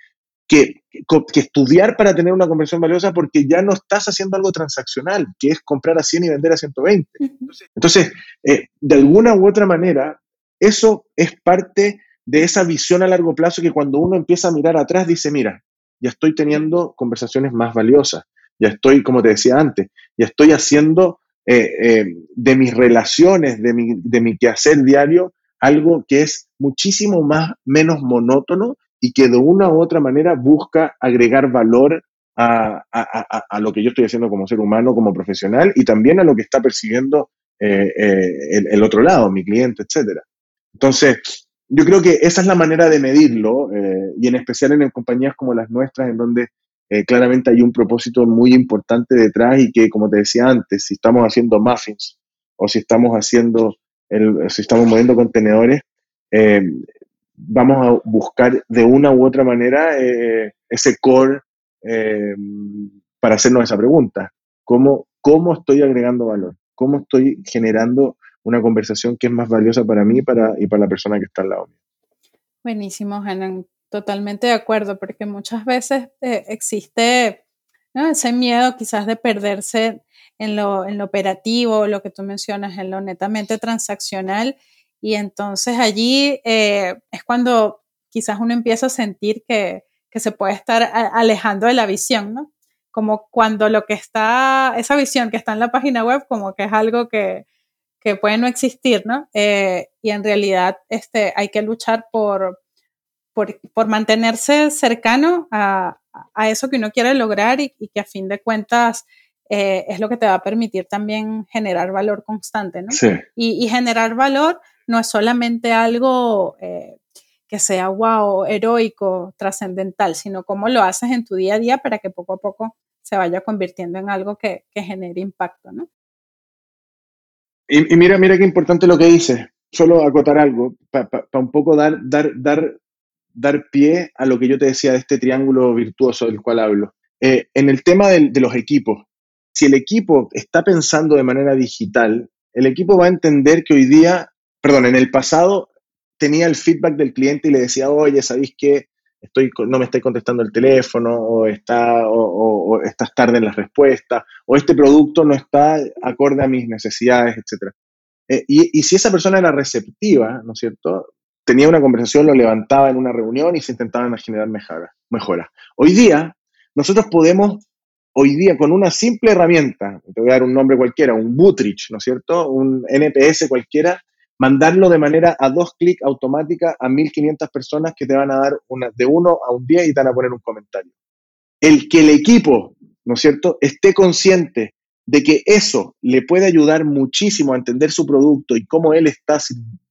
[SPEAKER 3] que, que, estudiar para tener una conversación valiosa porque ya no estás haciendo algo transaccional, que es comprar a 100 y vender a 120. Entonces, eh, de alguna u otra manera, eso es parte de esa visión a largo plazo que cuando uno empieza a mirar atrás dice, mira, ya estoy teniendo conversaciones más valiosas, ya estoy, como te decía antes, ya estoy haciendo eh, eh, de mis relaciones, de mi, de mi quehacer diario, algo que es muchísimo más, menos monótono y que de una u otra manera busca agregar valor a, lo que yo estoy haciendo como ser humano, como profesional y también a lo que está percibiendo eh, el, el, otro lado, mi cliente, etcétera. Entonces, yo creo que esa es la manera de medirlo, eh, y en especial en compañías como las nuestras, en donde eh, claramente hay un propósito muy importante detrás y que, como te decía antes, si estamos haciendo muffins o si estamos haciendo, el, si estamos moviendo contenedores, eh, vamos a buscar de una u otra manera ese core para hacernos esa pregunta. ¿Cómo, ¿Cómo estoy agregando valor? ¿Cómo estoy generando una conversación que es más valiosa para mí y para, la persona que está al lado.
[SPEAKER 2] Buenísimo, Hanan. Totalmente de acuerdo, porque muchas veces eh, existe ese miedo quizás de perderse en lo, en lo operativo, lo que tú mencionas, en lo netamente transaccional. Y entonces allí eh, es cuando quizás uno empieza a sentir que, que se puede estar alejando de la visión, ¿no? Como cuando lo que está, esa visión que está en la página web, como que es algo que, que puede no existir, ¿no? Eh, y en realidad este, hay que luchar por, por, mantenerse cercano a, eso que uno quiere lograr y, que a fin de cuentas eh, es lo que te va a permitir también generar valor constante, ¿no?
[SPEAKER 3] Sí.
[SPEAKER 2] Y, generar valor no es solamente algo eh, que sea wow, heroico, trascendental, sino cómo lo haces en tu día a día para que poco a poco se vaya convirtiendo en algo que, genere impacto, ¿no?
[SPEAKER 3] Y, mira, mira qué importante lo que dices. Solo acotar algo, para un poco dar, dar, dar, dar pie a lo que yo te decía de este triángulo virtuoso del cual hablo. Eh, en el tema de los equipos, si el equipo está pensando de manera digital, el equipo va a entender que hoy día, perdón, en el pasado tenía el feedback del cliente y le decía, oye, ¿sabéis qué? Estoy, no me estoy contestando el teléfono, o, está, o, estás tarde en las respuestas, o este producto no está acorde a mis necesidades, etc. Eh, y, si esa persona era receptiva, ¿no es cierto? Tenía una conversación, lo levantaba en una reunión y se intentaban generar mejoras. Hoy día, nosotros podemos hoy día con una simple herramienta, te voy a dar un nombre cualquiera, un Bootrich, ¿no es cierto? Un NPS cualquiera, mandarlo de manera a dos clics automática a 1500 personas que te van a dar una, de uno a un día y te van a poner un comentario. El que el equipo, ¿no es cierto?, esté consciente de que eso le puede ayudar muchísimo a entender su producto y cómo él está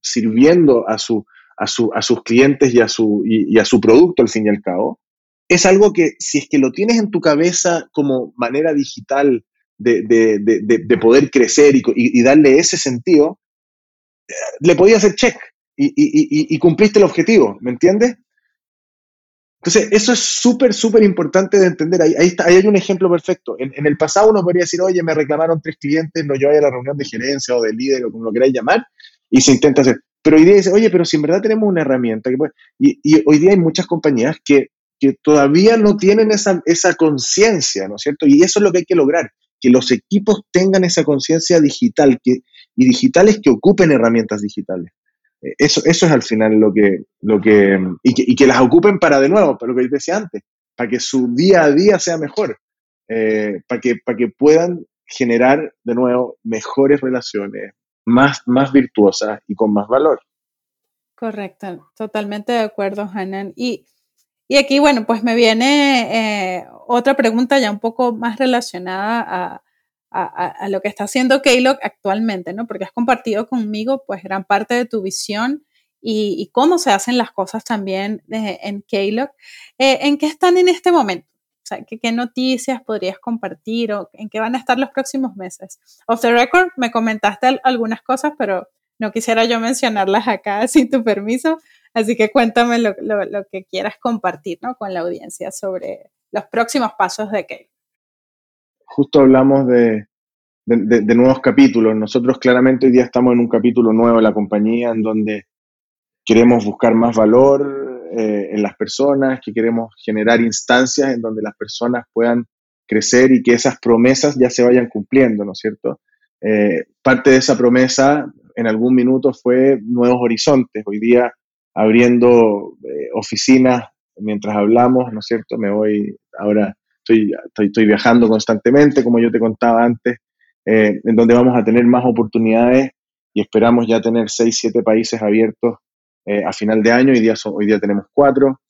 [SPEAKER 3] sirviendo a, su, a, su, a sus clientes y a, su, y a su producto al fin y al cabo, es algo que si es que lo tienes en tu cabeza como manera digital de, poder crecer y, darle ese sentido, le podías hacer check y, cumpliste el objetivo, ¿me entiendes? Entonces, eso es súper, súper importante de entender. Ahí, hay un ejemplo perfecto. En, el pasado uno podría decir, oye, me reclamaron tres clientes, no yo a la reunión de gerencia o de líder o como lo queráis llamar, y se intenta hacer. Pero hoy día dice, oye, pero si en verdad tenemos una herramienta, y, hoy día hay muchas compañías que que todavía no tienen esa, esa conciencia, ¿no es cierto? Y eso es lo que hay que lograr, que los equipos tengan esa conciencia digital que, y digitales que ocupen herramientas digitales. Eh, eso, eso es al final lo que, lo que y, que, las ocupen para de nuevo, para lo que decía antes, para que su día a día sea mejor, eh, para, que, para que puedan generar de nuevo mejores relaciones, más, más virtuosas y con más valor.
[SPEAKER 2] Correcto, totalmente de acuerdo, Hanan. Y y aquí, bueno, pues me viene eh, otra pregunta ya un poco más relacionada a, lo que está haciendo Keylog actualmente, ¿no? Porque has compartido conmigo, pues, gran parte de tu visión y, cómo se hacen las cosas también en Keylog. Eh, ¿En qué están en este momento? O sea, ¿qué, ¿qué, noticias podrías compartir o en qué van a estar los próximos meses? Off the record, me comentaste algunas cosas, pero no quisiera yo mencionarlas acá sin tu permiso, Así que cuéntame lo, que quieras compartir con la audiencia sobre los próximos pasos de Kale.
[SPEAKER 3] Justo hablamos de, nuevos capítulos. Nosotros claramente hoy día estamos en un capítulo nuevo de la compañía en donde queremos buscar más valor eh, en las personas, que queremos generar instancias en donde las personas puedan crecer y que esas promesas ya se vayan cumpliendo, ¿no es cierto? Eh, parte de esa promesa en algún minuto fue nuevos horizontes. Hoy día abriendo eh, oficinas mientras hablamos, ¿no es cierto? Me voy, ahora estoy, estoy, viajando constantemente, como yo te contaba antes, eh, en donde vamos a tener más oportunidades y esperamos ya tener seis, siete países abiertos eh, a final de año. Hoy día, hoy día tenemos cuatro.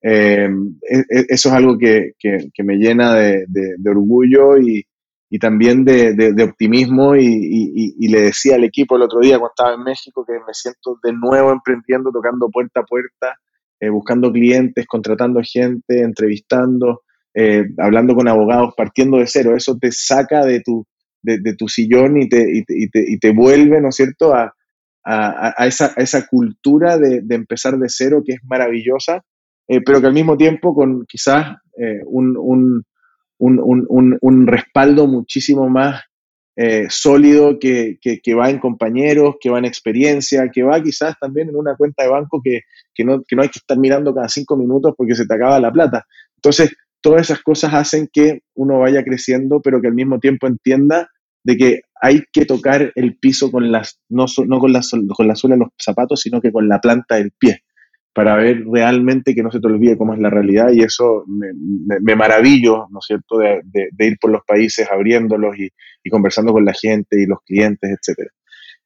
[SPEAKER 3] E, e, eso es algo que, que, me llena de, orgullo y, y también de, optimismo y, y, le decía al equipo el otro día cuando estaba en México que me siento de nuevo emprendiendo, tocando puerta a puerta, eh, buscando clientes, contratando gente, entrevistando, eh, hablando con abogados, partiendo de cero. Eso te saca de tu, de, de tu sillón y te, y te, y te, vuelve, ¿no es cierto?, a, a, a, esa, a esa, cultura de, empezar de cero que es maravillosa, eh, pero que al mismo tiempo con quizás un, un un, respaldo muchísimo más eh, sólido que, va en compañeros, que va en experiencia, que va quizás también en una cuenta de banco que, no, no hay que estar mirando cada cinco minutos porque se te acaba la plata. Entonces, todas esas cosas hacen que uno vaya creciendo, pero que al mismo tiempo entienda de que hay que tocar el piso con las, no, no con, la, con la suela de los zapatos, sino que con la planta del pie para ver realmente que no se te olvide cómo es la realidad y eso me, maravillo, ¿no es cierto?, de, ir por los países abriéndolos y, conversando con la gente y los clientes, etc.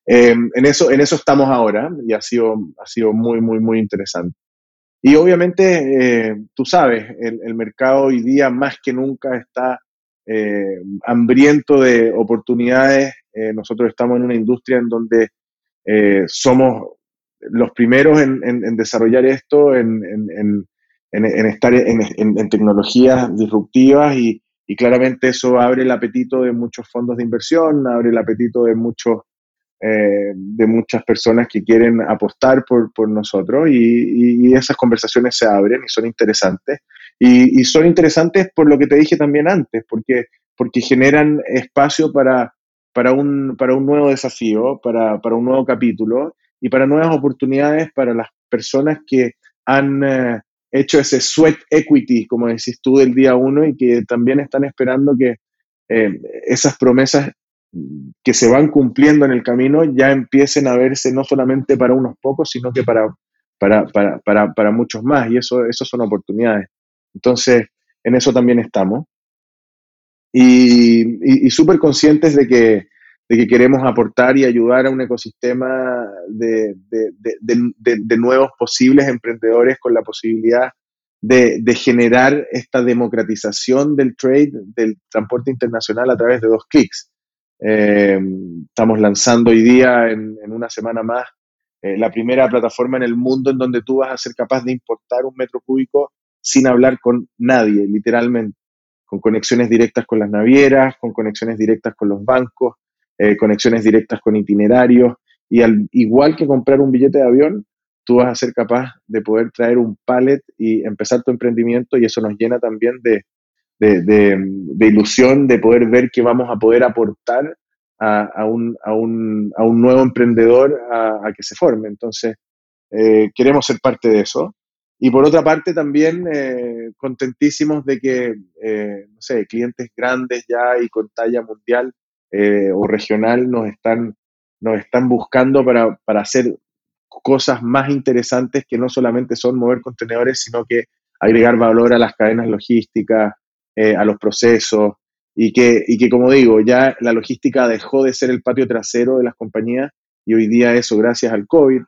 [SPEAKER 3] Em, en, eso, en eso estamos ahora y ha sido, ha sido muy, muy, muy interesante. Y obviamente, eh, tú sabes, el, mercado hoy día más que nunca está eh, hambriento de oportunidades. Eh, nosotros estamos en una industria en donde somos los primeros en, desarrollar esto, en, estar en, tecnologías disruptivas y, y claramente eso abre el apetito de muchos fondos de inversión, abre el apetito de muchos eh, de muchas personas que quieren apostar por, por nosotros y, y, esas conversaciones se abren y son interesantes. Y, y, son interesantes por lo que te dije también antes, porque, porque generan espacio para, para, un, para un nuevo desafío, para, para un nuevo capítulo y para nuevas oportunidades para las personas que han eh, hecho ese sweat equity, como decís tú, del día uno y que también están esperando que eh, esas promesas que se van cumpliendo en el camino ya empiecen a verse no solamente para unos pocos, sino que para, para, para, para, muchos más. Y eso, eso son oportunidades. Entonces, en eso también estamos. Y, y, súper conscientes de que, de que queremos aportar y ayudar a un ecosistema de, de, de, de nuevos posibles emprendedores con la posibilidad de, generar esta democratización del trade, del transporte internacional a través de dos clics. Eh, estamos lanzando hoy día, en, una semana más, eh, la primera plataforma en el mundo en donde tú vas a ser capaz de importar un metro cúbico sin hablar con nadie, literalmente, con conexiones directas con las navieras, con conexiones directas con los bancos, eh, conexiones directas con itinerarios, y al igual que comprar un billete de avión, tú vas a ser capaz de poder traer un pallet y empezar tu emprendimiento y eso nos llena también de, de, ilusión de poder ver que vamos a poder aportar a, un, a, un, a un, nuevo emprendedor a, que se forme. Entonces, eh, queremos ser parte de eso. Y por otra parte, también eh, contentísimos de que, eh, no sé, clientes grandes ya y con talla mundial o regional nos están, nos están buscando para, para hacer cosas más interesantes que no solamente son mover contenedores, sino que agregar valor a las cadenas logísticas, eh, a los procesos y que, y que, como digo, ya la logística dejó de ser el patio trasero de las compañías y hoy día eso, gracias al COVID,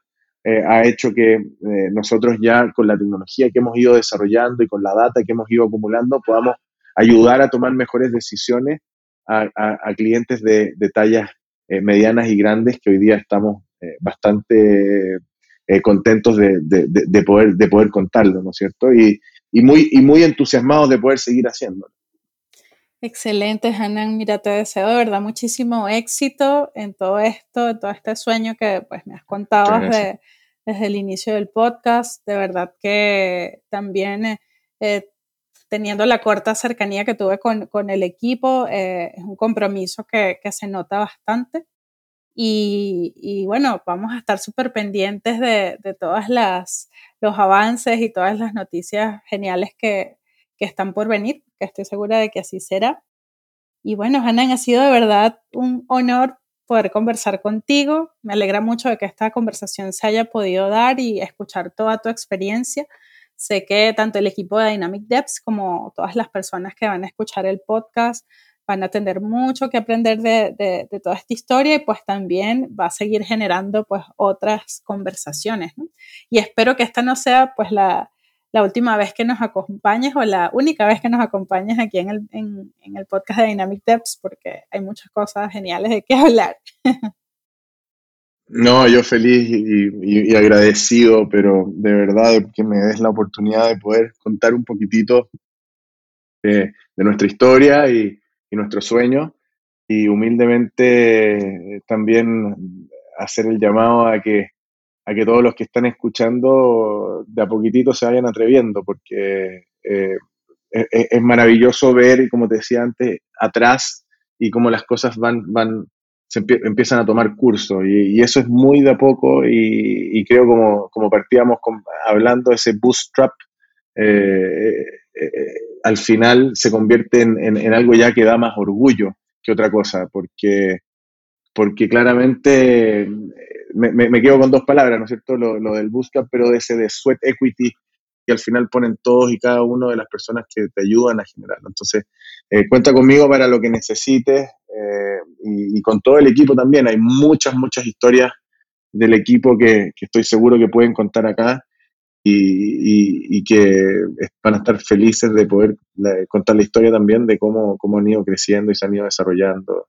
[SPEAKER 3] eh, ha hecho que eh, nosotros ya con la tecnología que hemos ido desarrollando y con la data que hemos ido acumulando podamos ayudar a tomar mejores decisiones a, a, clientes de, de tallas medianas y grandes que hoy día estamos bastante contentos de, de, de, poder, de poder contarlo, ¿no es cierto? Y, y muy, y muy entusiasmados de poder seguir haciéndolo.
[SPEAKER 2] Excelente, Hanan. Mira, te deseo de verdad muchísimo éxito en todo esto, en todo este sueño que pues, me has contado desde, desde, el inicio del podcast. De verdad que también eh, eh, teniendo la corta cercanía que tuve con, con el equipo, eh, es un compromiso que, que, se nota bastante. Y, y bueno, vamos a estar súper pendientes de, de todas las los avances y todas las noticias geniales que, que están por venir, que estoy segura de que así será. Y bueno, Hanan, ha sido de verdad un honor poder conversar contigo. Me alegra mucho de que esta conversación se haya podido dar y escuchar toda tu experiencia. Sé que tanto el equipo de Dynamic Depths como todas las personas que van a escuchar el podcast van a tener mucho que aprender de, de, toda esta historia y pues también va a seguir generando pues otras conversaciones. Y espero que esta no sea pues la, la, última vez que nos acompañes o la única vez que nos acompañes aquí en el, en, en el podcast de Dynamic Depths porque hay muchas cosas geniales de qué hablar.
[SPEAKER 3] No, yo feliz y, y, agradecido, pero de verdad que me des la oportunidad de poder contar un poquitito de, de nuestra historia y, y nuestro sueño y humildemente eh, también hacer el llamado a que, a que todos los que están escuchando de a poquitito se vayan atreviendo, porque eh, e, e, es, maravilloso ver, como te decía antes, atrás y cómo las cosas van, van se empiezan a tomar curso y, eso es muy de a poco y, creo como, como partíamos hablando ese bootstrap eh, al final se convierte en, algo ya que da más orgullo que otra cosa, porque, porque claramente eh, me, quedo con dos palabras, ¿no es cierto? Lo, del bootstrap, pero de ese de sweat equity que al final ponen todos y cada uno de las personas que te ayudan a generarlo. Entonces, eh, cuenta conmigo para lo que necesites eh, y, con todo el equipo también. Hay muchas, muchas historias del equipo que, que estoy seguro que pueden contar acá y, que van a estar felices de poder contar la historia también de cómo, cómo han ido creciendo y se han ido desarrollando.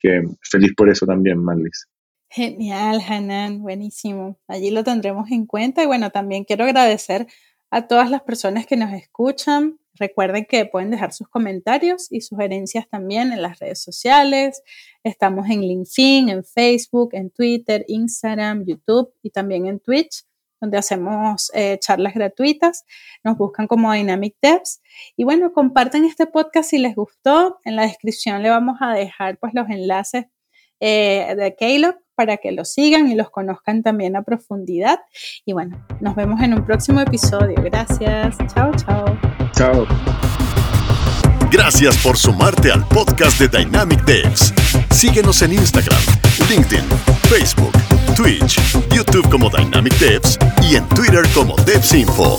[SPEAKER 3] Que feliz por eso también, Marlis.
[SPEAKER 2] Genial, Hanan, buenísimo. Allí lo tendremos en cuenta y bueno, también quiero agradecer a todas las personas que nos escuchan. recuerden que pueden dejar sus comentarios y sugerencias también en las redes sociales. Estamos en LinkedIn, en Facebook, en Twitter, Instagram, YouTube y también en Twitch donde hacemos eh, charlas gratuitas. Nos buscan como Dynamic Devs. Y bueno, compartan este podcast si les gustó. En la descripción le vamos a dejar pues los enlaces eh, de Caleb para que los sigan y los conozcan también a profundidad. Y bueno, nos vemos en un próximo episodio. Gracias. Chao, chao.
[SPEAKER 3] Chao.
[SPEAKER 1] Gracias por sumarte al podcast de Dynamic Devs. Síguenos en Instagram, LinkedIn, Facebook, Twitch, YouTube como Dynamic Devs y en Twitter como DevsInfo.